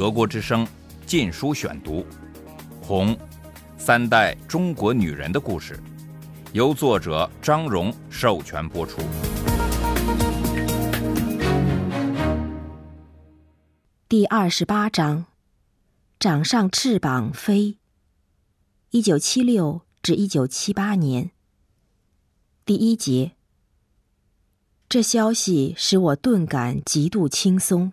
德国之声《禁书选读》，《红》，三代中国女人的故事，由作者张荣授权播出。第二十八章，长上翅膀飞。一九七六至一九七八年。第一节。这消息使我顿感极度轻松。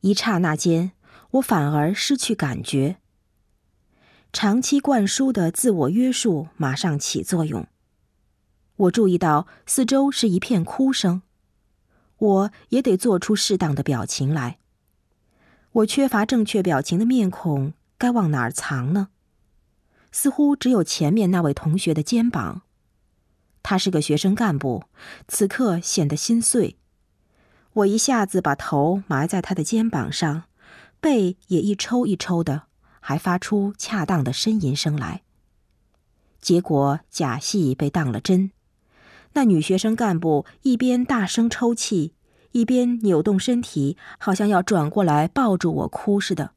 一刹那间，我反而失去感觉。长期灌输的自我约束马上起作用。我注意到四周是一片哭声，我也得做出适当的表情来。我缺乏正确表情的面孔，该往哪儿藏呢？似乎只有前面那位同学的肩膀。他是个学生干部，此刻显得心碎。我一下子把头埋在他的肩膀上，背也一抽一抽的，还发出恰当的呻吟声来。结果假戏被当了真，那女学生干部一边大声抽泣。一边扭动身体，好像要转过来抱住我哭似的。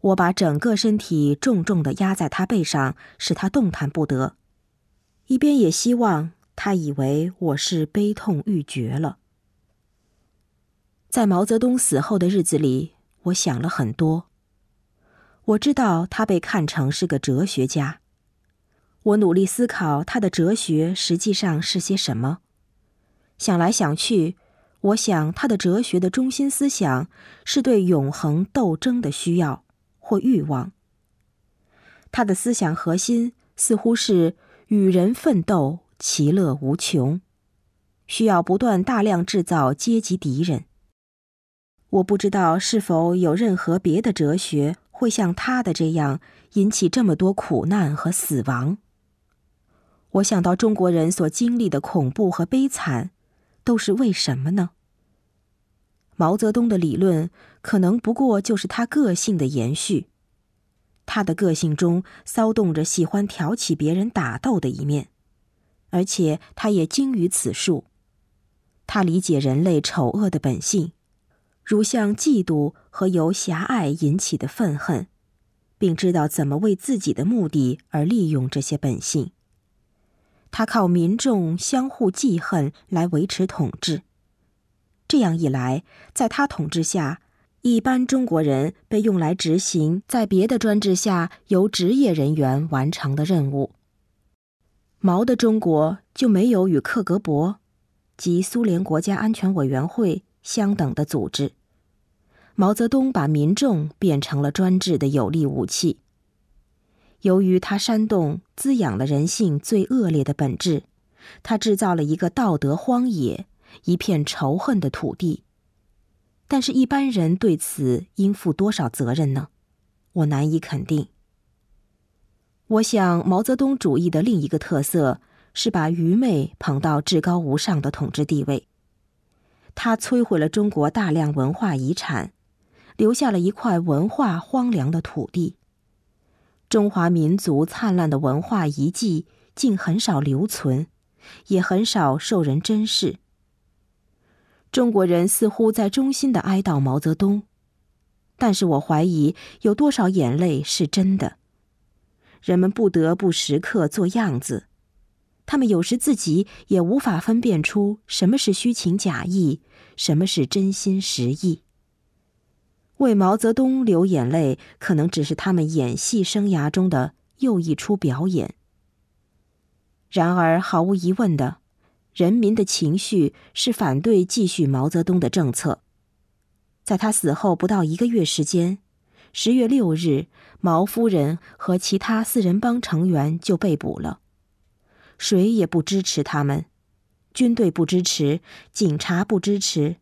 我把整个身体重重的压在他背上，使他动弹不得。一边也希望他以为我是悲痛欲绝了。在毛泽东死后的日子里，我想了很多。我知道他被看成是个哲学家，我努力思考他的哲学实际上是些什么。想来想去。我想，他的哲学的中心思想是对永恒斗争的需要或欲望。他的思想核心似乎是与人奋斗，其乐无穷，需要不断大量制造阶级敌人。我不知道是否有任何别的哲学会像他的这样引起这么多苦难和死亡。我想到中国人所经历的恐怖和悲惨。都是为什么呢？毛泽东的理论可能不过就是他个性的延续，他的个性中骚动着喜欢挑起别人打斗的一面，而且他也精于此术。他理解人类丑恶的本性，如像嫉妒和由狭隘引起的愤恨，并知道怎么为自己的目的而利用这些本性。他靠民众相互记恨来维持统治。这样一来，在他统治下，一般中国人被用来执行在别的专制下由职业人员完成的任务。毛的中国就没有与克格勃及苏联国家安全委员会相等的组织。毛泽东把民众变成了专制的有力武器。由于他煽动、滋养了人性最恶劣的本质，他制造了一个道德荒野，一片仇恨的土地。但是，一般人对此应负多少责任呢？我难以肯定。我想，毛泽东主义的另一个特色是把愚昧捧到至高无上的统治地位。他摧毁了中国大量文化遗产，留下了一块文化荒凉的土地。中华民族灿烂的文化遗迹竟很少留存，也很少受人珍视。中国人似乎在衷心的哀悼毛泽东，但是我怀疑有多少眼泪是真的。人们不得不时刻做样子，他们有时自己也无法分辨出什么是虚情假意，什么是真心实意。为毛泽东流眼泪，可能只是他们演戏生涯中的又一出表演。然而，毫无疑问的，人民的情绪是反对继续毛泽东的政策。在他死后不到一个月时间，十月六日，毛夫人和其他四人帮成员就被捕了。谁也不支持他们，军队不支持，警察不支持，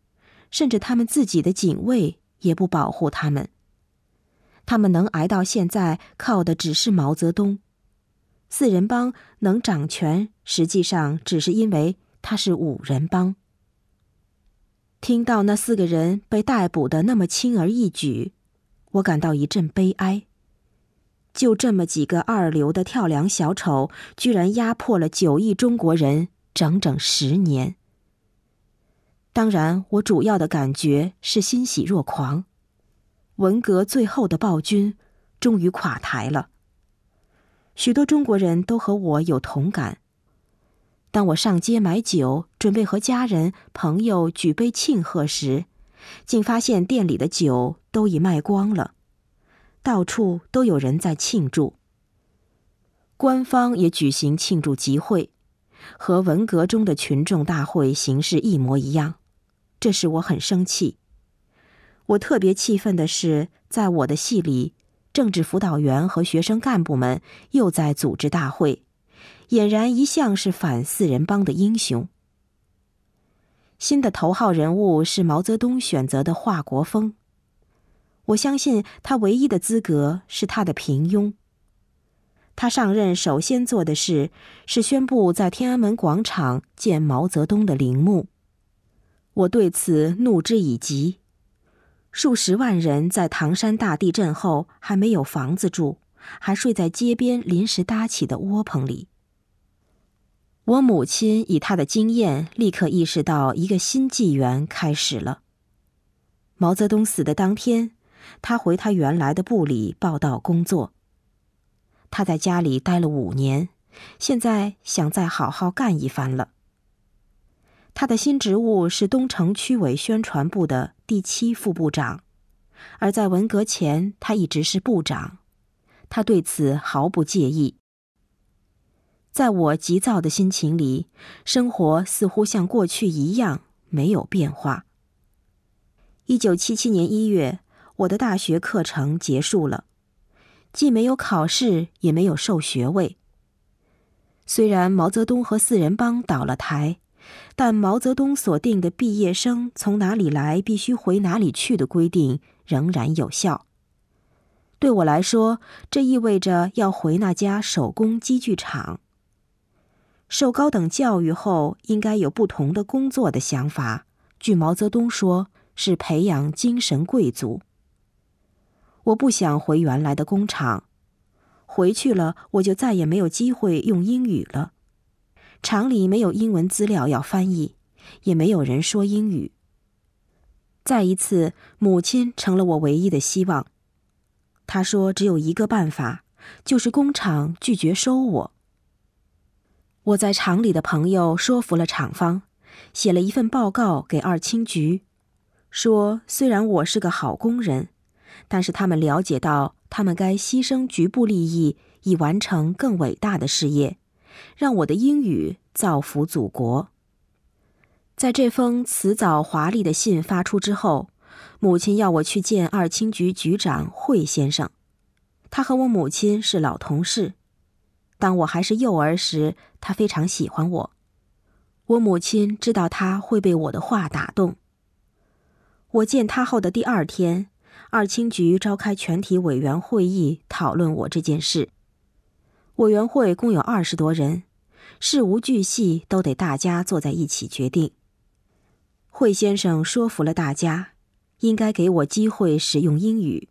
甚至他们自己的警卫。也不保护他们。他们能挨到现在，靠的只是毛泽东。四人帮能掌权，实际上只是因为他是五人帮。听到那四个人被逮捕的那么轻而易举，我感到一阵悲哀。就这么几个二流的跳梁小丑，居然压迫了九亿中国人整整十年。当然，我主要的感觉是欣喜若狂。文革最后的暴君终于垮台了。许多中国人都和我有同感。当我上街买酒，准备和家人朋友举杯庆贺时，竟发现店里的酒都已卖光了，到处都有人在庆祝。官方也举行庆祝集会，和文革中的群众大会形式一模一样，这使我很生气。我特别气愤的是，在我的戏里，政治辅导员和学生干部们又在组织大会，俨然一向是反四人帮的英雄。新的头号人物是毛泽东选择的华国锋。我相信他唯一的资格是他的平庸。他上任首先做的事是宣布在天安门广场建毛泽东的陵墓。我对此怒之已极。数十万人在唐山大地震后还没有房子住，还睡在街边临时搭起的窝棚里。我母亲以她的经验，立刻意识到一个新纪元开始了。毛泽东死的当天，他回他原来的部里报道工作。他在家里待了五年，现在想再好好干一番了。他的新职务是东城区委宣传部的第七副部长，而在文革前，他一直是部长。他对此毫不介意。在我急躁的心情里，生活似乎像过去一样没有变化。一九七七年一月，我的大学课程结束了，既没有考试，也没有授学位。虽然毛泽东和四人帮倒了台，但毛泽东所定的毕业生从哪里来必须回哪里去的规定仍然有效。对我来说，这意味着要回那家手工机具厂。受高等教育后，应该有不同的工作的想法。据毛泽东说，是培养精神贵族。我不想回原来的工厂，回去了我就再也没有机会用英语了。厂里没有英文资料要翻译，也没有人说英语。再一次，母亲成了我唯一的希望。她说，只有一个办法，就是工厂拒绝收我。我在厂里的朋友说服了厂方，写了一份报告给二轻局，说虽然我是个好工人，但是他们了解到他们该牺牲局部利益以完成更伟大的事业，让我的英语造福祖国。在这封辞藻华丽的信发出之后，母亲要我去见二轻局局长惠先生，他和我母亲是老同事。当我还是幼儿时，他非常喜欢我。我母亲知道他会被我的话打动。我见他后的第二天，二轻局召开全体委员会议讨论我这件事。委员会共有二十多人，事无巨细都得大家坐在一起决定。惠先生说服了大家，应该给我机会使用英语。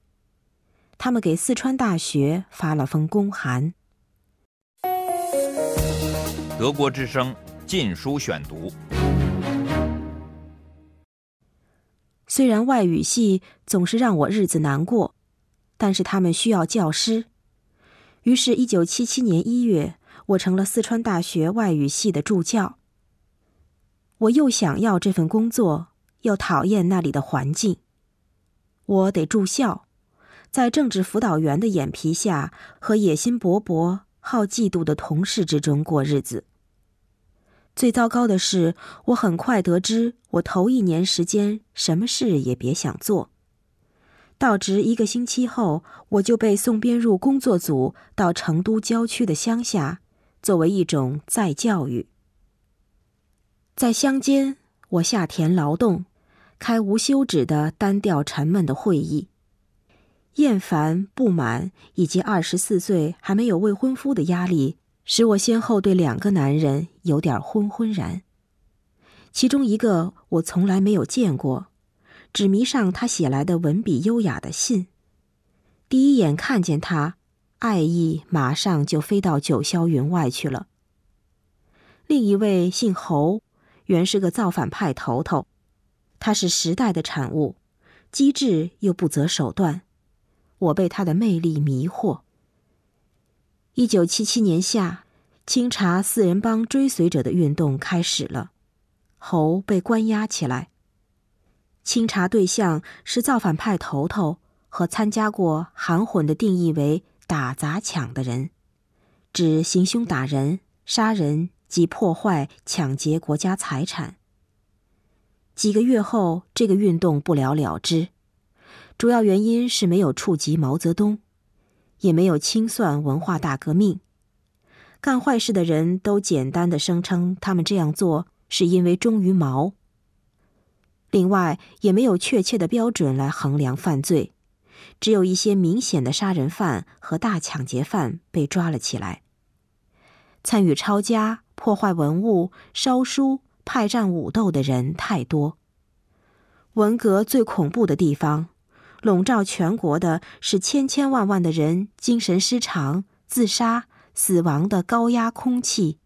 他们给四川大学发了封公函。德国之声《禁书选读》。虽然外语系总是让我日子难过，但是他们需要教师。于是，一九七七年一月，我成了四川大学外语系的助教。我又想要这份工作，又讨厌那里的环境。我得住校，在政治辅导员的眼皮下，和野心勃勃。好嫉妒的同事之中过日子。最糟糕的是，我很快得知，我头一年时间什么事也别想做。到职一个星期后，我就被送编入工作组，到成都郊区的乡下，作为一种再教育。在乡间，我下田劳动，开无休止的单调沉闷的会议。厌烦、不满以及二十四岁还没有未婚夫的压力，使我先后对两个男人有点昏昏然。其中一个我从来没有见过，只迷上他写来的文笔优雅的信。第一眼看见他，爱意马上就飞到九霄云外去了。另一位姓侯，原是个造反派头头，他是时代的产物。机智又不择手段。我被他的魅力迷惑。一九七七年夏，清查四人帮追随者的运动开始了，侯被关押起来。清查对象是造反派头头和参加过含混的定义为打砸抢的人，指行凶打人、杀人及破坏、抢劫国家财产。几个月后，这个运动不了了之，主要原因是没有触及毛泽东。也没有清算文化大革命，干坏事的人都简单的声称他们这样做是因为忠于毛。另外，也没有确切的标准来衡量犯罪，只有一些明显的杀人犯和大抢劫犯被抓了起来。参与抄家、破坏文物、烧书、派战武斗的人太多。文革最恐怖的地方。笼罩全国的是千千万万的人精神失常、自杀、死亡的高压空气，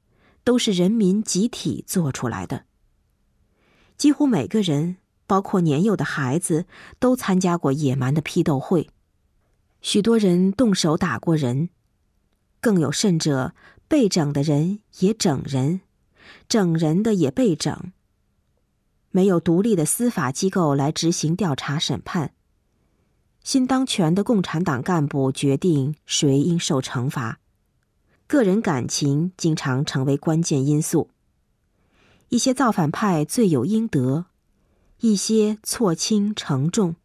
都是人民集体做出来的。几乎每个人，包括年幼的孩子，都参加过野蛮的批斗会。许多人动手打过人，更有甚者，被整的人也整人，整人的也被整。没有独立的司法机构来执行调查审判。新当权的共产党干部决定谁应受惩罚，个人感情经常成为关键因素。一些造反派罪有应得，一些错轻成重，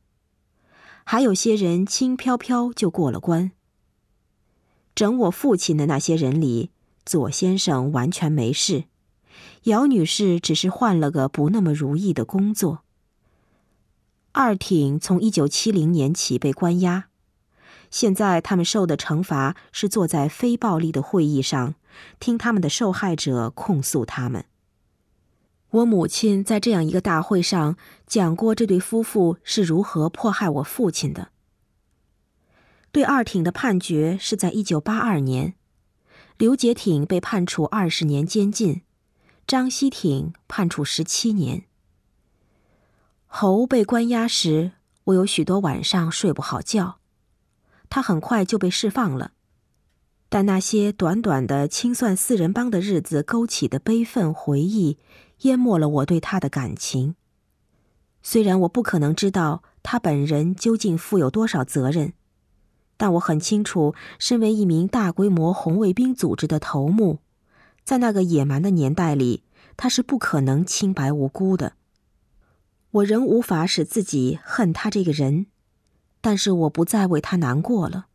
还有些人轻飘飘就过了关。整我父亲的那些人里，左先生完全没事，姚女士只是换了个不那么如意的工作。二挺从一九七零年起被关押，现在他们受的惩罚是坐在非暴力的会议上，听他们的受害者控诉他们。我母亲在这样一个大会上讲过这对夫妇是如何迫害我父亲的。对二挺的判决是在一九八二年，刘杰挺被判处二十年监禁，张希挺判处十七年。侯被关押时，我有许多晚上睡不好觉。他很快就被释放了，但那些短短的清算四人帮的日子勾起的悲愤回忆，淹没了我对他的感情。虽然我不可能知道他本人究竟负有多少责任，但我很清楚，身为一名大规模红卫兵组织的头目，在那个野蛮的年代里，他是不可能清白无辜的。我仍无法使自己恨他这个人，但是我不再为他难过了。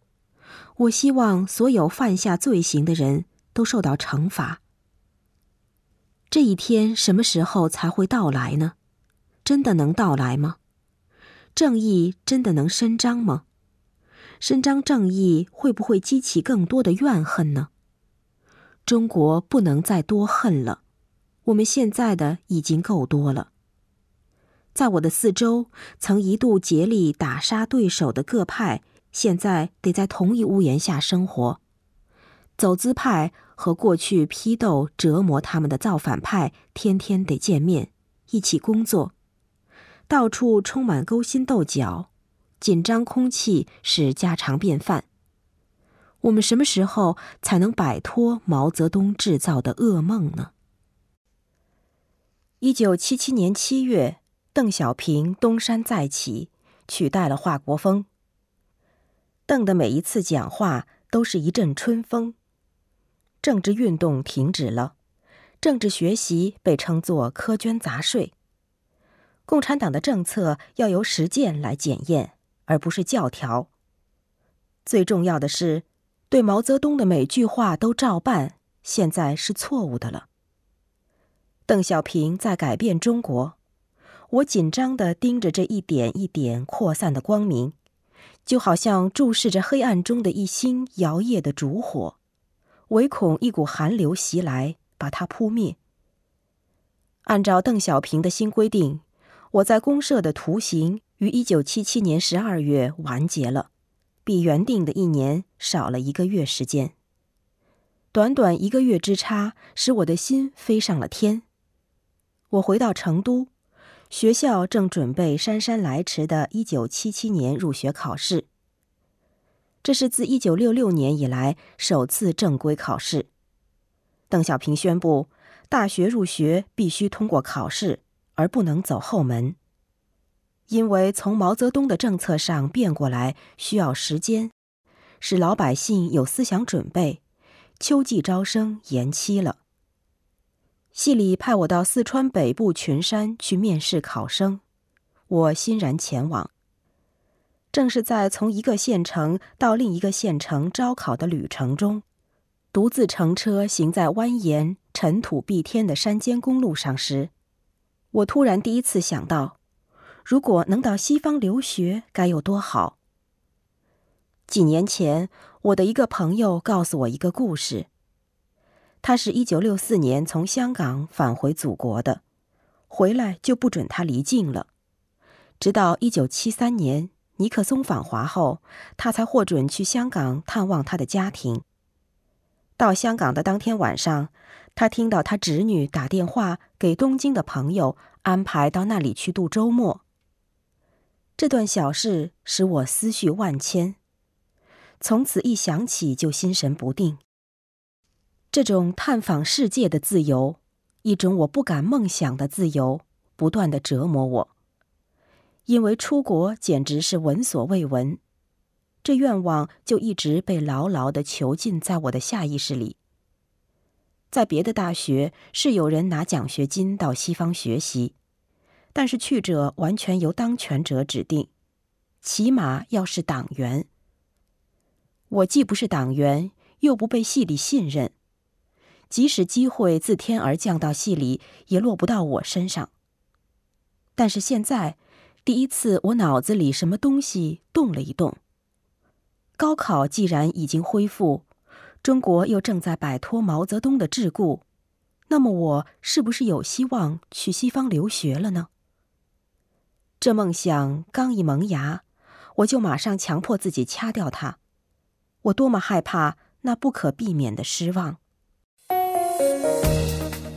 我希望所有犯下罪行的人都受到惩罚。这一天什么时候才会到来呢？真的能到来吗？正义真的能伸张吗？伸张正义会不会激起更多的怨恨呢？中国不能再多恨了，我们现在的已经够多了。在我的四周，曾一度竭力打杀对手的各派，现在得在同一屋檐下生活。走资派和过去批斗折磨他们的造反派，天天得见面，一起工作。到处充满勾心斗角，紧张空气是家常便饭。我们什么时候才能摆脱毛泽东制造的噩梦呢？一九七七年七月。邓小平东山再起，取代了华国锋。邓的每一次讲话都是一阵春风。政治运动停止了，政治学习被称作苛捐杂税。共产党的政策要由实践来检验，而不是教条。最重要的是，对毛泽东的每句话都照办，现在是错误的了。邓小平在改变中国。我紧张地盯着这一点一点扩散的光明，就好像注视着黑暗中的一星摇曳的烛火，唯恐一股寒流袭来把它扑灭。按照邓小平的新规定，我在公社的图形于一九七七年十二月完结了，比原定的一年少了一个月时间。短短一个月之差，使我的心飞上了天。我回到成都。学校正准备姗姗来迟的1977年入学考试。这是自1966年以来首次正规考试。邓小平宣布，大学入学必须通过考试，而不能走后门。因为从毛泽东的政策上变过来需要时间，使老百姓有思想准备，秋季招生延期了。系里派我到四川北部群山去面试考生，我欣然前往。正是在从一个县城到另一个县城招考的旅程中，独自乘车行在蜿蜒、尘土蔽天的山间公路上时，我突然第一次想到，如果能到西方留学该有多好。几年前，我的一个朋友告诉我一个故事。他是一九六四年从香港返回祖国的，回来就不准他离境了。直到一九七三年尼克松访华后，他才获准去香港探望他的家庭。到香港的当天晚上，他听到他侄女打电话给东京的朋友，安排到那里去度周末。这段小事使我思绪万千，从此一想起就心神不定。这种探访世界的自由，一种我不敢梦想的自由，不断的折磨我。因为出国简直是闻所未闻，这愿望就一直被牢牢的囚禁在我的下意识里。在别的大学是有人拿奖学金到西方学习，但是去者完全由当权者指定，起码要是党员。我既不是党员，又不被系里信任。即使机会自天而降到戏里，也落不到我身上。但是现在，第一次我脑子里什么东西动了一动。高考既然已经恢复，中国又正在摆脱毛泽东的桎梏，那么我是不是有希望去西方留学了呢？这梦想刚一萌芽，我就马上强迫自己掐掉它。我多么害怕那不可避免的失望！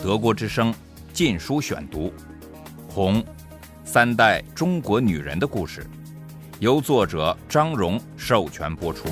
德国之声《禁书选读》，《红》，三代中国女人的故事，由作者张荣授权播出。